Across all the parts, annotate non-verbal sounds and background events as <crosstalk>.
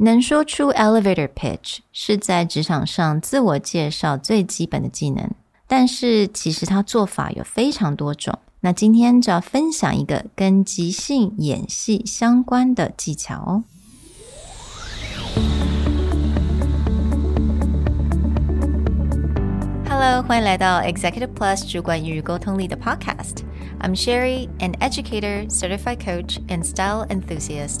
能说出 elevator pitch 是在职场上自我介绍最基本的技能，但是其实它做法有非常多种。那今天就要分享一个跟即兴演戏相关的技巧哦。Hello，欢迎来到 Executive Plus 主管与沟通力的 Podcast。I'm Sherry，an educator, certified coach, and style enthusiast.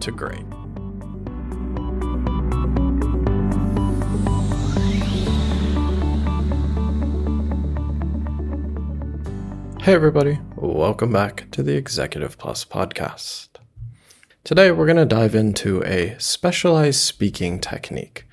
to great. Hey, everybody, welcome back to the Executive Plus podcast. Today, we're going to dive into a specialized speaking technique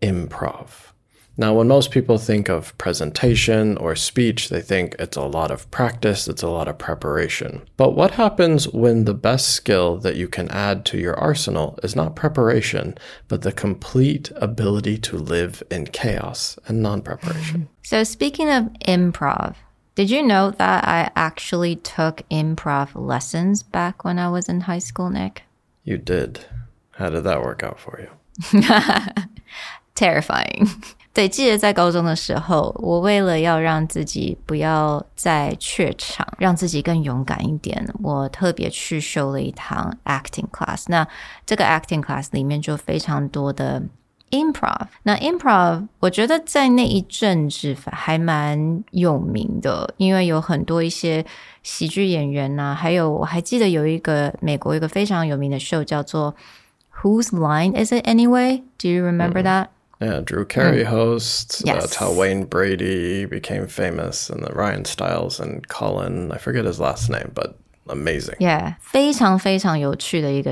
improv. Now, when most people think of presentation or speech, they think it's a lot of practice, it's a lot of preparation. But what happens when the best skill that you can add to your arsenal is not preparation, but the complete ability to live in chaos and non preparation? <laughs> So, speaking of improv, did you know that I actually took improv lessons back when I was in high school, Nick? You did. How did that work out for you? <laughs> Terrifying. <laughs> 对，记得在高中的时候，我为了要让自己不要再怯场，让自己更勇敢一点，我特别去修了一堂 acting class。那这个 acting class 里面就非常多的 improv。那 improv 我觉得在那一阵子还蛮有名的，因为有很多一些喜剧演员呐，还有我还记得有一个美国一个非常有名的 show 叫做 Whose Line Is It Anyway? Do you remember that? Yeah, Drew Carey mm. hosts. Uh, yes. That's how Wayne Brady became famous, and the Ryan Stiles and Colin, I forget his last name, but amazing. Yeah,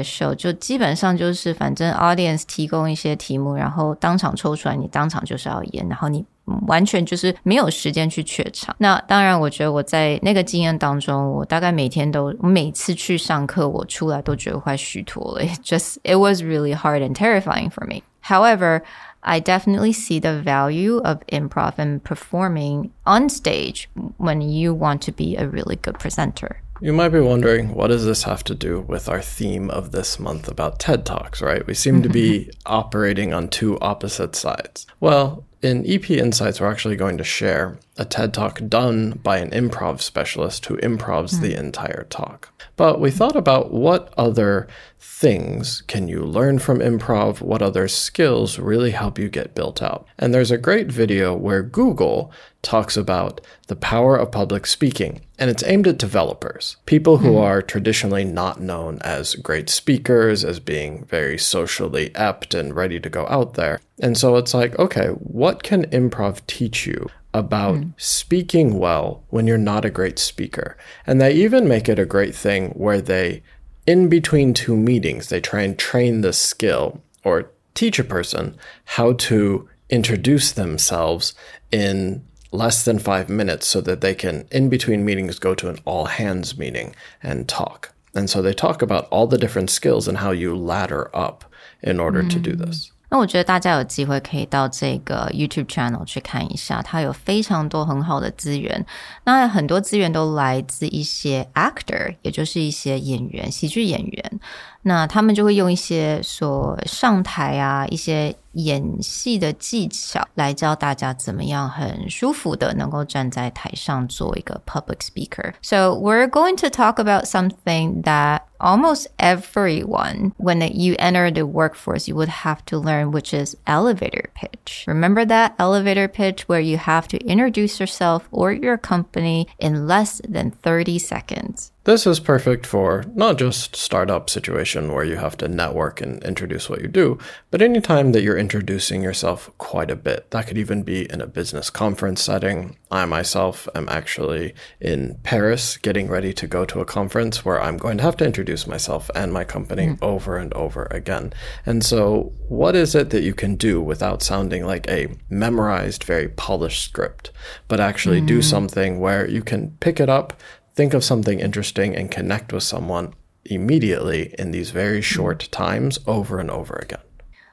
show，就基本上就是反正 audience 提供一些题目，然后当场抽出来，你当场就是要演，然后你完全就是没有时间去怯场。那当然，我觉得我在那个经验当中，我大概每天都，每次去上课，我出来都觉得快虚脱了。It <laughs> just it was really hard and terrifying for me. However, I definitely see the value of improv and performing on stage when you want to be a really good presenter. You might be wondering, what does this have to do with our theme of this month about TED Talks, right? We seem to be <laughs> operating on two opposite sides. Well, in EP Insights, we're actually going to share a TED Talk done by an improv specialist who improvs mm. the entire talk. But we thought about what other things can you learn from improv? What other skills really help you get built out? And there's a great video where Google talks about the power of public speaking, and it's aimed at developers, people who mm. are traditionally not known as great speakers, as being very socially apt and ready to go out there. And so it's like, okay, what can improv teach you about mm. speaking well when you're not a great speaker. And they even make it a great thing where they, in between two meetings, they try and train the skill or teach a person how to introduce themselves in less than five minutes so that they can, in between meetings, go to an all hands meeting and talk. And so they talk about all the different skills and how you ladder up in order mm. to do mm. this. 那我觉得大家有机会可以到这个 YouTube channel 去看一下，它有非常多很好的资源。那很多资源都来自一些 actor，也就是一些演员、喜剧演员。那他们就会用一些所上台啊，一些演戏的技巧来教大家怎么样很舒服的能够站在台上做一个 public speaker. So we're going to talk about something that almost everyone, when you enter the workforce, you would have to learn, which is elevator pitch. Remember that elevator pitch where you have to introduce yourself or your company in less than 30 seconds. This is perfect for not just startup situation where you have to network and introduce what you do, but anytime that you're introducing yourself quite a bit. That could even be in a business conference setting. I myself am actually in Paris getting ready to go to a conference where I'm going to have to introduce myself and my company mm. over and over again. And so, what is it that you can do without sounding like a memorized, very polished script, but actually mm. do something where you can pick it up, think of something interesting and connect with someone immediately in these very short times over and over again.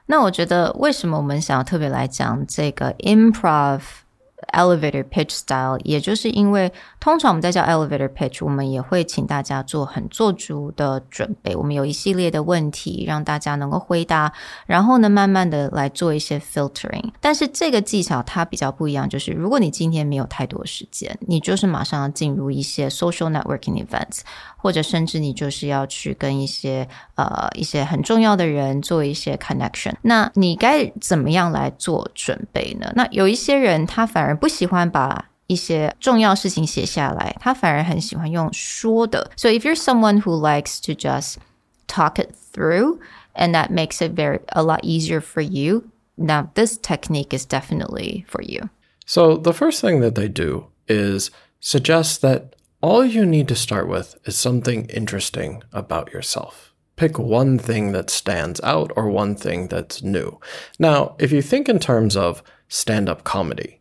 那我觉得，为什么我们想要特别来讲这个 improv elevator pitch style，也就是因为通常我们在教 elevator pitch，我们也会请大家做很做足的准备。我们有一系列的问题让大家能够回答，然后呢，慢慢的来做一些 filtering。但是这个技巧它比较不一样，就是如果你今天没有太多时间，你就是马上要进入一些 social networking events。或者甚至你就是要去跟一些呃一些很重要的人做一些 connection，那你该怎么样来做准备呢？那有一些人他反而不不喜欢把一些重要事情写下来，他反而很喜欢用说的。So if you're someone who likes to just talk it through, and that makes it very a lot easier for you, now this technique is definitely for you. So the first thing that they do is suggest that all you need to start with is something interesting about yourself pick one thing that stands out or one thing that's new. Now, if you think in terms of stand up comedy,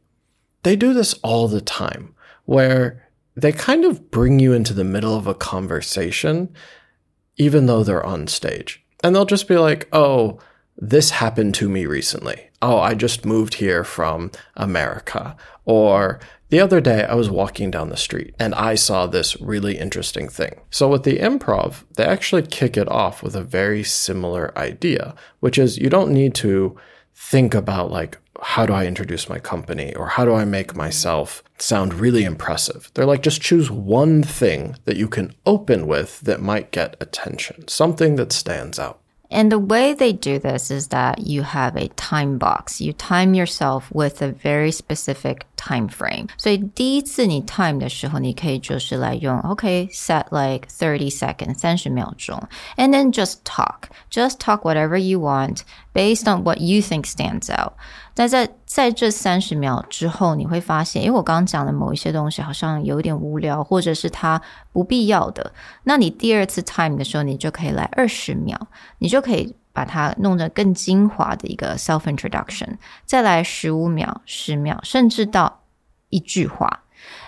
they do this all the time where they kind of bring you into the middle of a conversation, even though they're on stage. And they'll just be like, oh, this happened to me recently. Oh, I just moved here from America. Or the other day, I was walking down the street and I saw this really interesting thing. So, with the improv, they actually kick it off with a very similar idea, which is you don't need to think about, like, how do I introduce my company or how do I make myself sound really impressive? They're like, just choose one thing that you can open with that might get attention, something that stands out. And the way they do this is that you have a time box. You time yourself with a very specific time frame. frame。所以第一次你 time 的时候，你可以就是来用 OK set like thirty seconds 三十秒钟，and then just talk just talk whatever you want based on what you think stands out. out。但在在这三十秒之后，你会发现，因为我刚刚讲的某一些东西好像有点无聊，或者是它不必要的。那你第二次 time 的时候，你就可以来二十秒，你就可以。把它弄得更精华的一个 self introduction，再来十五秒、十秒，甚至到一句话。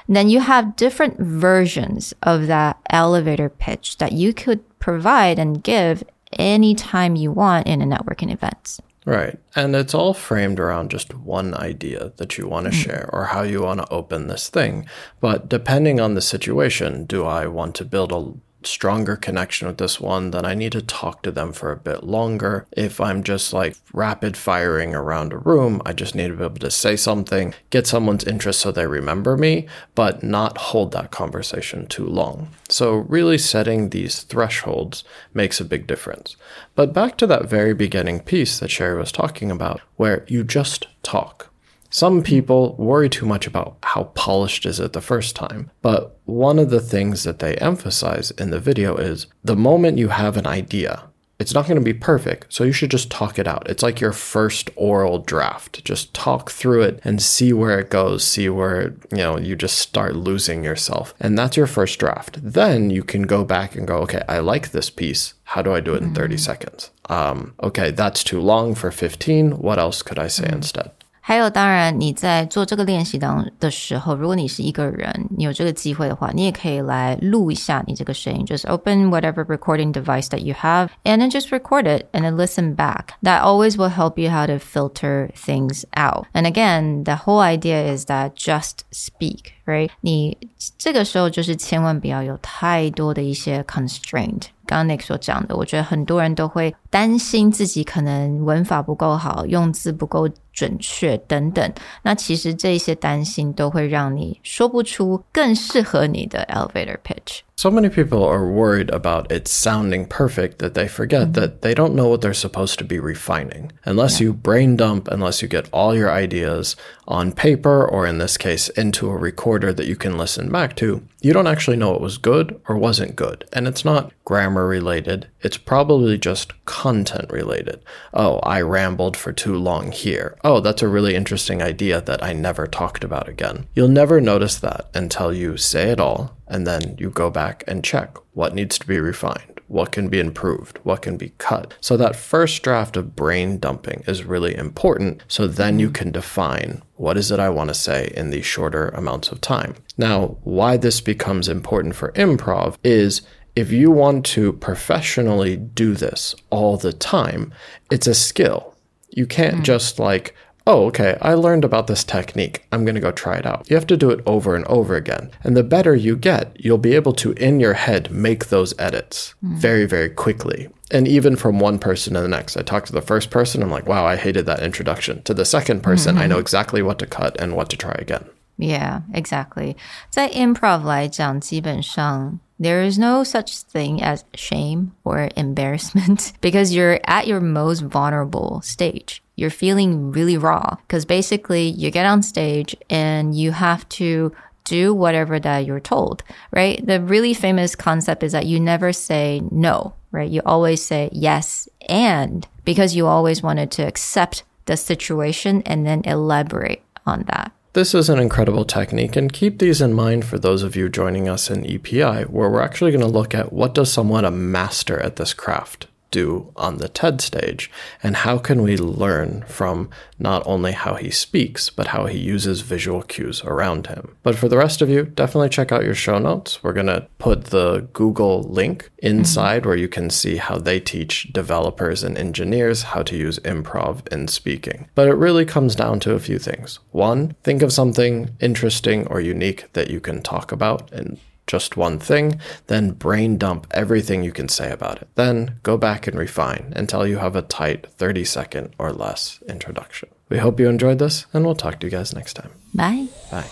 Then you have different versions of that elevator pitch that you could provide and give anytime you want in a networking event. Right. And it's all framed around just one idea that you want to mm. share or how you want to open this thing. But depending on the situation, do I want to build a stronger connection with this one, then I need to talk to them for a bit longer. If I'm just like rapid firing around a room, I just need to be able to say something, get someone's interest so they remember me, but not hold that conversation too long. So, really setting these thresholds makes a big difference. But back to that very beginning piece that Sherry was talking about, where you just talk. Some people worry too much about how polished is it the first time, but one of the things that they emphasize in the video is the moment you have an idea, it's not going to be perfect, so you should just talk it out. It's like your first oral draft. Just talk through it and see where it goes, see where, you know, you just start losing yourself. And that's your first draft. Then you can go back and go, okay, I like this piece. How do I do it in 30 mm-hmm. seconds? Um, okay, that's too long for 15. What else could I say mm-hmm. instead? 还有，当然你在做这个练习当的时候，如果你是一个人，你有这个机会的话，你也可以来录一下你这个声音，就是 open whatever recording device that you have and then just record it and then listen back. That always will help you how to filter things out. And again, the whole idea is that just speak, right? 你这个时候就是千万不要有太多的一些 constraint。刚刚 Nick 所讲的，我觉得很多人都会担心自己可能文法不够好，用字不够准确等等，那其实这些担心都会让你说不出更适合你的 elevator pitch。So many people are worried about it sounding perfect that they forget mm -hmm. that they don't know what they're supposed to be refining. Unless yeah. you brain dump, unless you get all your ideas on paper or in this case into a recorder that you can listen back to, you don't actually know what was good or wasn't good. And it's not grammar related, it's probably just content related. Oh, I rambled for too long here Oh, that's a really interesting idea that I never talked about again. You'll never notice that until you say it all and then you go back and check what needs to be refined, what can be improved, what can be cut. So that first draft of brain dumping is really important. So then you can define what is it I want to say in these shorter amounts of time. Now, why this becomes important for improv is if you want to professionally do this all the time, it's a skill. You can't mm-hmm. just like, oh, okay, I learned about this technique. I'm going to go try it out. You have to do it over and over again. And the better you get, you'll be able to, in your head, make those edits mm-hmm. very, very quickly. And even from one person to the next, I talk to the first person, I'm like, wow, I hated that introduction. To the second person, mm-hmm. I know mm-hmm. exactly what to cut and what to try again. Yeah, exactly. 在 improv 来讲，基本上 there is no such thing as shame or embarrassment <laughs> because you're at your most vulnerable stage you're feeling really raw because basically you get on stage and you have to do whatever that you're told, right? The really famous concept is that you never say no, right? You always say yes and because you always wanted to accept the situation and then elaborate on that. This is an incredible technique and keep these in mind for those of you joining us in EPI where we're actually going to look at what does someone a master at this craft do on the TED stage? And how can we learn from not only how he speaks, but how he uses visual cues around him? But for the rest of you, definitely check out your show notes. We're going to put the Google link inside mm-hmm. where you can see how they teach developers and engineers how to use improv in speaking. But it really comes down to a few things. One, think of something interesting or unique that you can talk about and just one thing, then brain dump everything you can say about it. Then go back and refine until you have a tight 30 second or less introduction. We hope you enjoyed this, and we'll talk to you guys next time. Bye. Bye.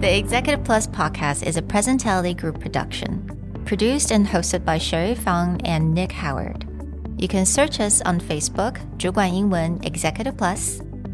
The Executive Plus podcast is a Presentality Group production, produced and hosted by Sherry Fang and Nick Howard. You can search us on Facebook, 主管英文 Executive Plus